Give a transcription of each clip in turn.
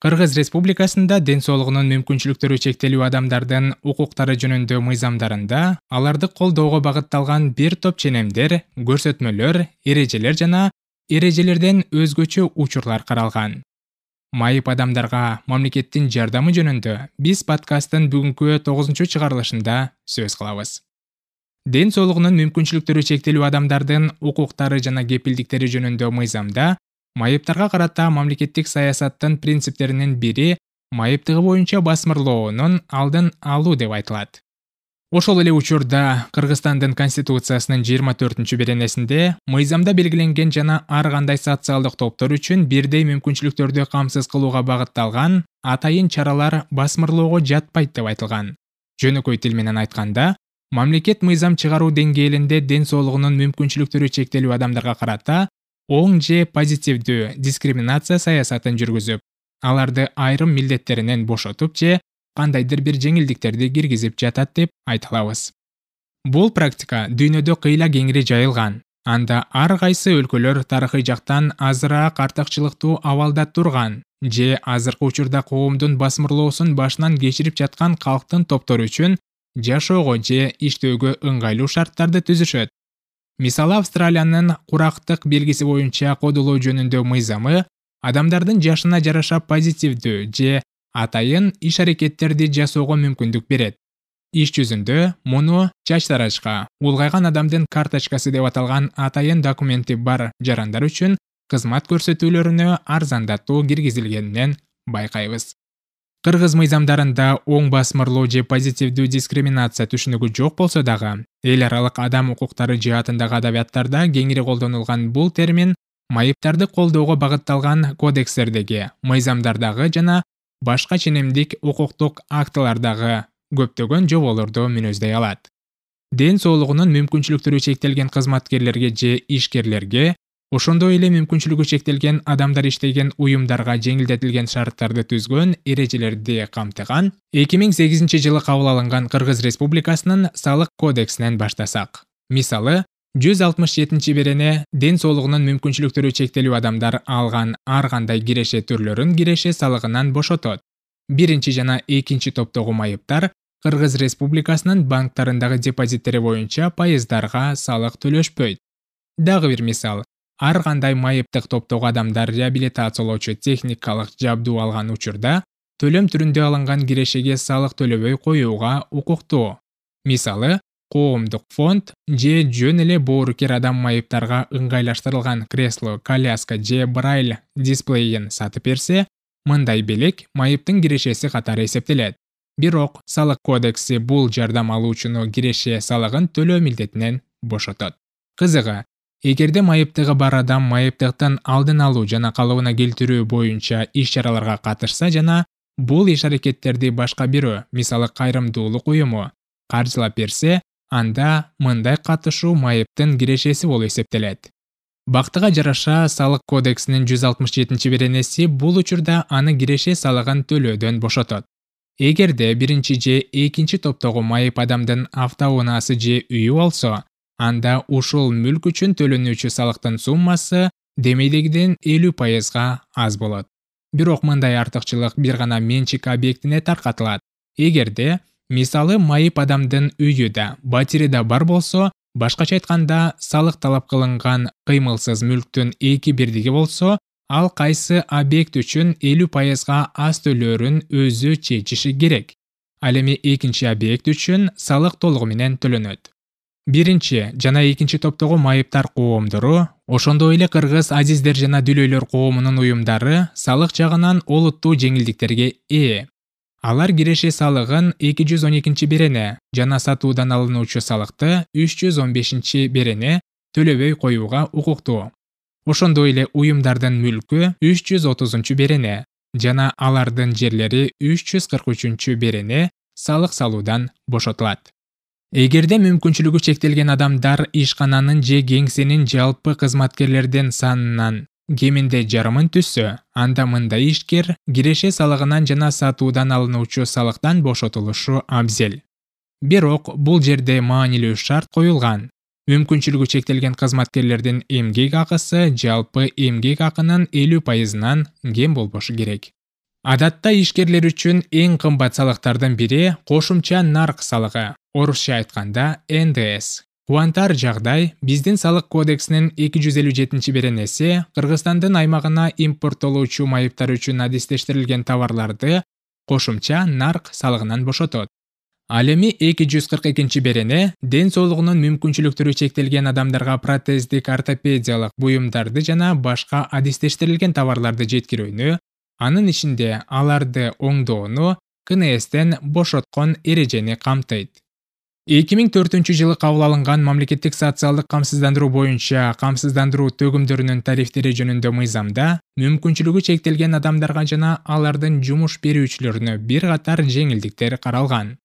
кыргыз республикасында ден соолугунун мүмкүнчүлүктөрү чектелүү адамдардын укуктары жөнүндө мыйзамдарында аларды колдоого багытталган бир топ ченемдер көрсөтмөлөр эрежелер жана эрежелерден өзгөчө учурлар каралган. Майып адамдарга мамлекеттин жардамы жөнүндө биз подкасттын бүгүнкү тогузунчу чыгарылышында сөз кылабыз. Ден соолугунун мүмкүнчүлүктөрү чектелүү адамдардын укуктары жана кепилдиктери жөнүндө мыйзамда майыптарга карата мамлекеттик саясаттын принциптеринин бири майыптыгы боюнча басмырлоонун алдын алуу деп айтылат. Ошол эле учурда кыргызстандын конституциясынын жыйырма төртүнчү беренесинде мыйзамда белгиленген жана ар кандай социалдык топтор үчүн бирдей мүмкүнчүлүктөрдү камсыз кылууга багытталган атайын чаралар басмырлоого жатпайт деп айтылган. Жөнөкөй тил менен айтканда мамлекет мыйзам чыгаруу деңгээлинде ден соолугунун мүмкүнчүлүктөрү чектелүү адамдарга карата оң же позитивдүү дискриминация саясатын жүргүзүп аларды айрым милдеттеринен бошотуп же кандайдыр бир жеңилдиктерди киргизип жатат деп айта алабыз бул практика дүйнөдө кыйла кеңири жайылган. Анда ар кайсы өлкөлөр тарыхый жактан азыраак артыкчылыктуу абалда турган же азыркы учурда коомдун басмырлоосун башынан кечирип жаткан калктын топтору үчүн жашоого же иштөөгө ыңгайлуу шарттарды түзүшөт мисалы австралиянын курактык белгиси боюнча кодулоо жөнүндө мыйзамы адамдардын жашына жараша позитивдүү же атайын иш аракеттерди жасоого мүмкүндүк берет. Иш жүзүндө муну чач тарачка улгайган адамдын карточкасы деп аталган атайын документи бар жарандар үчүн кызмат көрсөтүүлөрүнө арзандатуу киргизилгенинен байкайбыз кыргыз мыйзамдарында оң басмырлоо же позитивдүү дискриминация түшүнүгү жок болсо дагы эл аралык адам укуктары жаатындагы адабияттарда кеңири колдонулган бул термин майыптарды колдоого багытталган кодекстердеги мыйзамдардагы жана башка ченемдик укуктук актылардагы көптөгөн жоболорду мүнөздөй алат. Ден соолугунун мүмкүнчүлүктөрү чектелген кызматкерлерге же ишкерлерге ошондой эле мүмкүнчүлүгү чектелген адамдар иштеген уюмдарга жеңилдетилген шарттарды түзгөн эрежелерди камтыган эки миң сегизинчи жылы кабыл алынган кыргыз республикасынын салык кодексинен баштасак. Мисалы жүз алтымыш жетинчи берене ден соолугунун мүмкүнчүлүктөрү чектелүү адамдар алган ар кандай киреше түрлөрүн киреше салыгынан бошотот. Биринчи жана экинчи топтогу майыптар кыргыз республикасынын банктарындагы депозиттери боюнча пайыздарга салык төлөшпөйт. Дагы бир мисал ар кандай майыптык топтогу адамдар реабилитациялоочу техникалык жабдуу алган учурда төлөм түрүндө алынган кирешеге салык төлөбөй коюуга укуктуу. Мисалы коомдук фонд же жөн эле боорукер адам майыптарга ыңгайлаштырылган кресло коляска же брайль дисплейин сатып берсе мындай белек майыптын кирешеси катары эсептелет. Бирок салык кодекси бул жардам алуучуну киреше салыгын төлөө милдетинен бошотот. Кызыгы эгерде майыптыгы бар адам майыптыктын алдын алуу жана калыбына келтирүү боюнча иш чараларга катышса жана бул иш аракеттерди башка бирөө мисалы кайрымдуулук уюму каржылап берсе анда мындай катышуу майыптын кирешеси болуп эсептелет. Бактыга жараша салык кодексинин жүз алтымыш жетинчи беренеси бул учурда аны киреше салыгын төлөөдөн бошотот. Эгерде биринчи же экинчи топтогу майып адамдын автоунаасы же үйү болсо анда ушул мүлк үчүн төлөнүүчү салыктын суммасы демейдегиден элүү пайызга аз болот. Бирок мындай артыкчылык бир гана менчик объектине таркатылат. Эгерде мисалы майып адамдын үйү да батири да бар болсо башкача айтканда салык талап кылынган кыймылсыз мүлктүн эки бирдиги болсо ал кайсы объект үчүн элүү пайызга аз төлөөрүн өзү чечиши керек. Ал эми экинчи объект үчүн салык толугу менен төлөнөт биринчи жана экинчи топтогу майыптар коомдору ошондой эле кыргыз азиздер жана дүлөйлөр коомунун уюмдары салык жагынан олуттуу жеңилдиктерге ээ. Алар киреше салыгын эки жүз он экинчи берене жана сатуудан алынуучу салыкты үч жүз он бешинчи берене төлөбөй коюуга укуктуу. Ошондой эле уюмдардын мүлкү үч жүз отузунчу берене жана алардын жерлери үч жүз кырк үчүнчү берене салык салуудан бошотулат эгерде мүмкүнчүлүгү чектелген адамдар ишкананын же кеңсенин жалпы кызматкерлердин санынан кеминде жарымын түзсө анда мындай ишкер киреше салыгынан жана сатуудан алынуучу салыктан бошотулушу абзел. Бирок бул жерде маанилүү шарт коюлган. Мүмкүнчүлүгү чектелген кызматкерлердин эмгек акысы жалпы эмгек акынын элүү пайызынан кем болбошу керек. Адатта ишкерлер үчүн эң кымбат салыктардын бири кошумча нарк салыгы орусча айтканда ндс кубантар жагдай биздин салык кодексинин эки жүз элүү жетинчи беренеси кыргызстандын аймагына импорттолуучу майыптар үчүн адистештирилген товарларды кошумча нарк салыгынан бошотот. Ал эми эки жүз кырк экинчи берене ден соолугунун мүмкүнчүлүктөрү чектелген адамдарга протездик ортопедиялык буюмдарды жана башка адистештирилген товарларды жеткирүүнү анын ичинде аларды оңдоону кнстен бошоткон эрежени камтыйт эки миң төртүнчү жылы кабыл алынган мамлекеттик социалдык камсыздандыруу боюнча камсыздандыруу төгүмдөрүнүн тарифтери жөнүндө мыйзамда мүмкүнчүлүгү чектелген адамдарга жана алардын жумуш берүүчүлөрүнө бир катар жеңилдиктер каралган.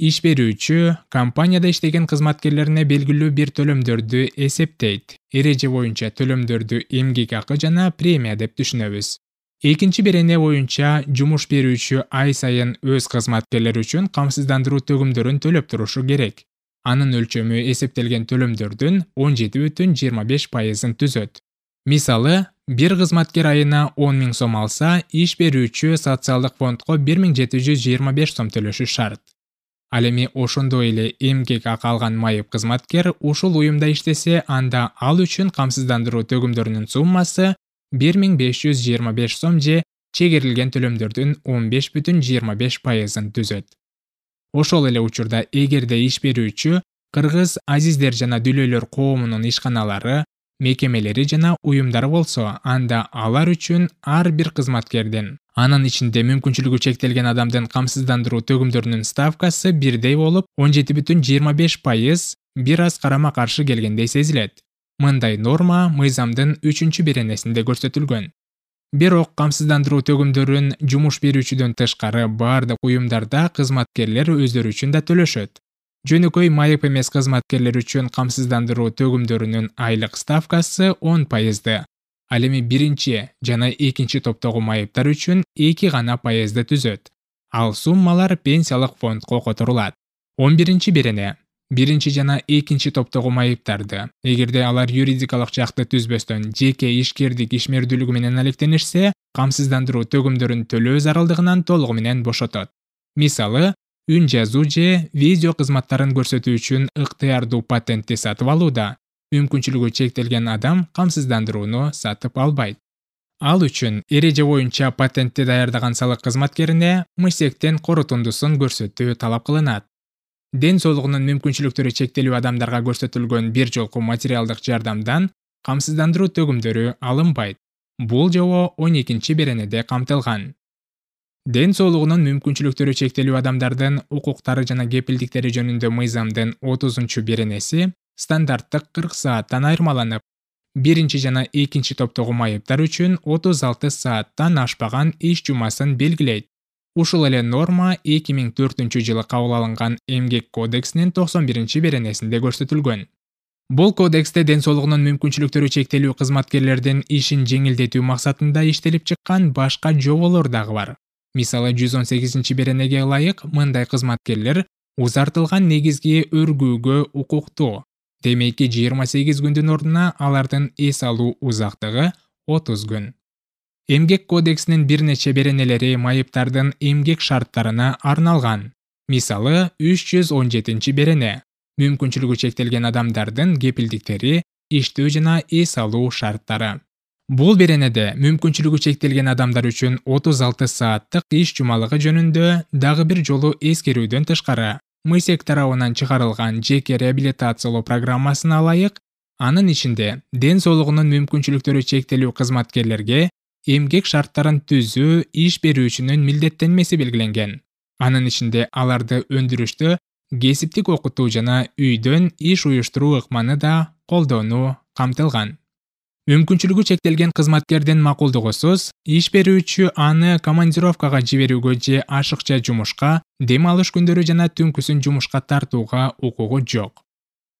Иш берүүчү компанияда иштеген кызматкерлерине белгилүү бир төлөмдөрдү эсептейт. Эреже боюнча төлөмдөрдү эмгек акы жана премия деп түшүнөбүз экинчи берене боюнча жумуш берүүчү ай сайын өз кызматкерлери үчүн камсыздандыруу төгүмдөрүн төлөп турушу керек. Анын өлчөмү эсептелген төлөмдөрдүн он жети бүтүн жыйырма беш пайызын түзөт. Мисалы бир кызматкер айына он миң сом алса иш берүүчү социалдык фондко бир миң жети жүз жыйырма беш сом төлөшү шарт. Ал эми ошондой эле эмгек акы алган майып кызматкер ушул уюмда иштесе анда ал үчүн камсыздандыруу төгүмдөрүнүн суммасы бир миң беш жүз жыйырма беш сом же чегерилген төлөмдөрдүн он беш бүтүн жыйырма беш пайызын түзөт. Ошол эле учурда эгерде иш берүүчү кыргыз азиздер жана дүлөйлөр коомунун ишканалары мекемелери жана уюмдары болсо анда алар үчүн ар бир кызматкердин анын ичинде мүмкүнчүлүгү чектелген адамдын камсыздандыруу төгүмдөрүнүн ставкасы бирдей болуп он жети бүтүн жыйырма беш пайыз бир аз карама каршы келгендей сезилет мындай норма мыйзамдын үчүнчү беренесинде көрсөтүлгөн. Бирок камсыздандыруу төгүмдөрүн жумуш берүүчүдөн тышкары баардык уюмдарда кызматкерлер өздөрү үчүн да төлөшөт. Жөнөкөй майып эмес кызматкерлер үчүн камсыздандыруу төгүмдөрүнүн айлык ставкасы он пайызды. Ал эми биринчи жана экинчи топтогу майыптар үчүн эки гана пайызды түзөт. Ал суммалар пенсиялык фондко которулат он биринчи берене биринчи жана экинчи топтогу майыптарды эгерде алар юридикалык жакты түзбөстөн жеке ишкердик ишмердүүлүгү менен алектенишсе камсыздандыруу төгүмдөрүн төлөө зарылдыгынан толугу менен бошотот. Мисалы үн жазуу же видео кызматтарын көрсөтүү үчүн ыктыярдуу патентти сатып алууда. Мүмкүнчүлүгү чектелген адам камсыздандырууну сатып албайт. Ал үчүн эреже боюнча патентти даярдаган салык кызматкерине мысектен корутундусун көрсөтүү талап кылынат ден соолугунун мүмкүнчүлүктөрү чектелүү адамдарга көрсөтүлгөн бир жолку материалдык жардамдан камсыздандыруу төгүмдөрү алынбайт. Бул жобо он экинчи беренеде камтылган. Ден соолугунун мүмкүнчүлүктөрү чектелүү адамдардын укуктары жана кепилдиктери жөнүндө мыйзамдын отузунчу беренеси стандарттык кырк сааттан айырмаланып биринчи жана экинчи топтогу майыптар үчүн отуз алты сааттан ашпаган иш жумасын белгилейт ушул эле норма эки миң төртүнчү жылы кабыл алынган эмгек кодексинин токсон биринчи беренесинде көрсөтүлгөн. Бул кодексте ден соолугунун мүмкүнчүлүктөрү чектелүү кызматкерлердин ишин жеңилдетүү максатында иштелип чыккан башка жоболор дагы бар. Мисалы жүз он сегизинчи беренеге ылайык мындай кызматкерлер узартылган негизги өргүүгө укуктуу демеки жыйырма сегиз күндүн ордуна алардын эс алуу узактыгы отуз күн эмгек кодексинин бир нече беренелери майыптардын эмгек шарттарына арналган. Мисалы үч жүз он жетинчи берене. Мүмкүнчүлүгү чектелген адамдардын кепилдиктери иштөө жана эс алуу шарттары. Бул беренеде мүмкүнчүлүгү чектелген адамдар үчүн отуз алты сааттык иш жумалыгы жөнүндө дагы бир жолу эскерүүдөн тышкары. Мысек тарабынан чыгарылган жеке реабилитациялоо программасына ылайык анын ичинде ден соолугунун мүмкүнчүлүктөрү чектелүү кызматкерлерге эмгек шарттарын түзүү иш берүүчүнүн милдеттенмеси белгиленген. Анын ичинде аларды өндүрүштө кесиптик окутуу жана үйдөн иш уюштуруу ыкманы да колдонуу камтылган. Мүмкүнчүлүгү чектелген кызматкердин макулдугусуз иш берүүчү аны командировкага жиберүүгө же ашыкча жумушка дем алыш күндөрү жана түнкүсүн жумушка тартууга укугу жок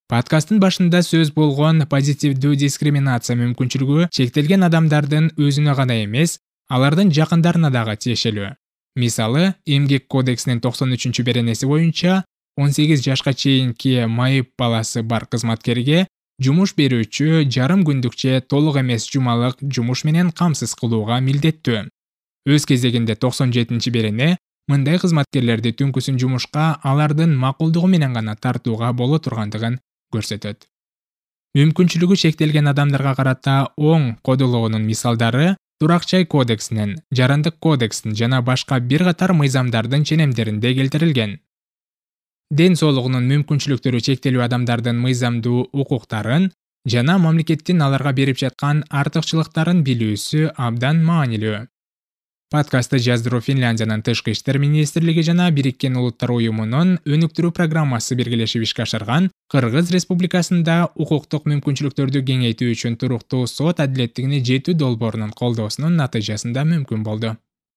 подкасттын башында сөз болгон позитивдүү дискриминация мүмкүнчүлүгү чектелген адамдардын өзүнө гана эмес алардын жакындарына дагы тиешелүү. Мисалы эмгек кодексинин токсон үчүнчү беренеси боюнча он сегиз жашка чейинки майып баласы бар кызматкерге жумуш берүүчү жарым күндүк же толук эмес жумалык жумуш менен камсыз кылууга милдеттүү. Өз кезегинде токсон жетинчи берене мындай кызматкерлерди түнкүсүн жумушка алардын макулдугу менен гана тартууга боло тургандыгын көрсөтөт. Мүмкүнчүлүгү чектелген адамдарга карата оң кодолоонун мисалдары турак жай кодексинин жарандык кодекстин жана башка бир катар мыйзамдардын ченемдеринде келтирилген. Ден соолугунун мүмкүнчүлүктөрү чектелүү адамдардын мыйзамдуу укуктарын жана мамлекеттин аларга берип жаткан артыкчылыктарын билүүсү абдан маанилүү подкастты жаздыруу финляндиянын тышкы иштер министрлиги жана бириккен улуттар уюмунун өнүктүрүү программасы биргелешип ишке ашырган кыргыз республикасында укуктук мүмкүнчүлүктөрдү кеңейтүү үчүн туруктуу сот адилеттигине жетүү долбоорунун колдоосунун натыйжасында мүмкүн болду.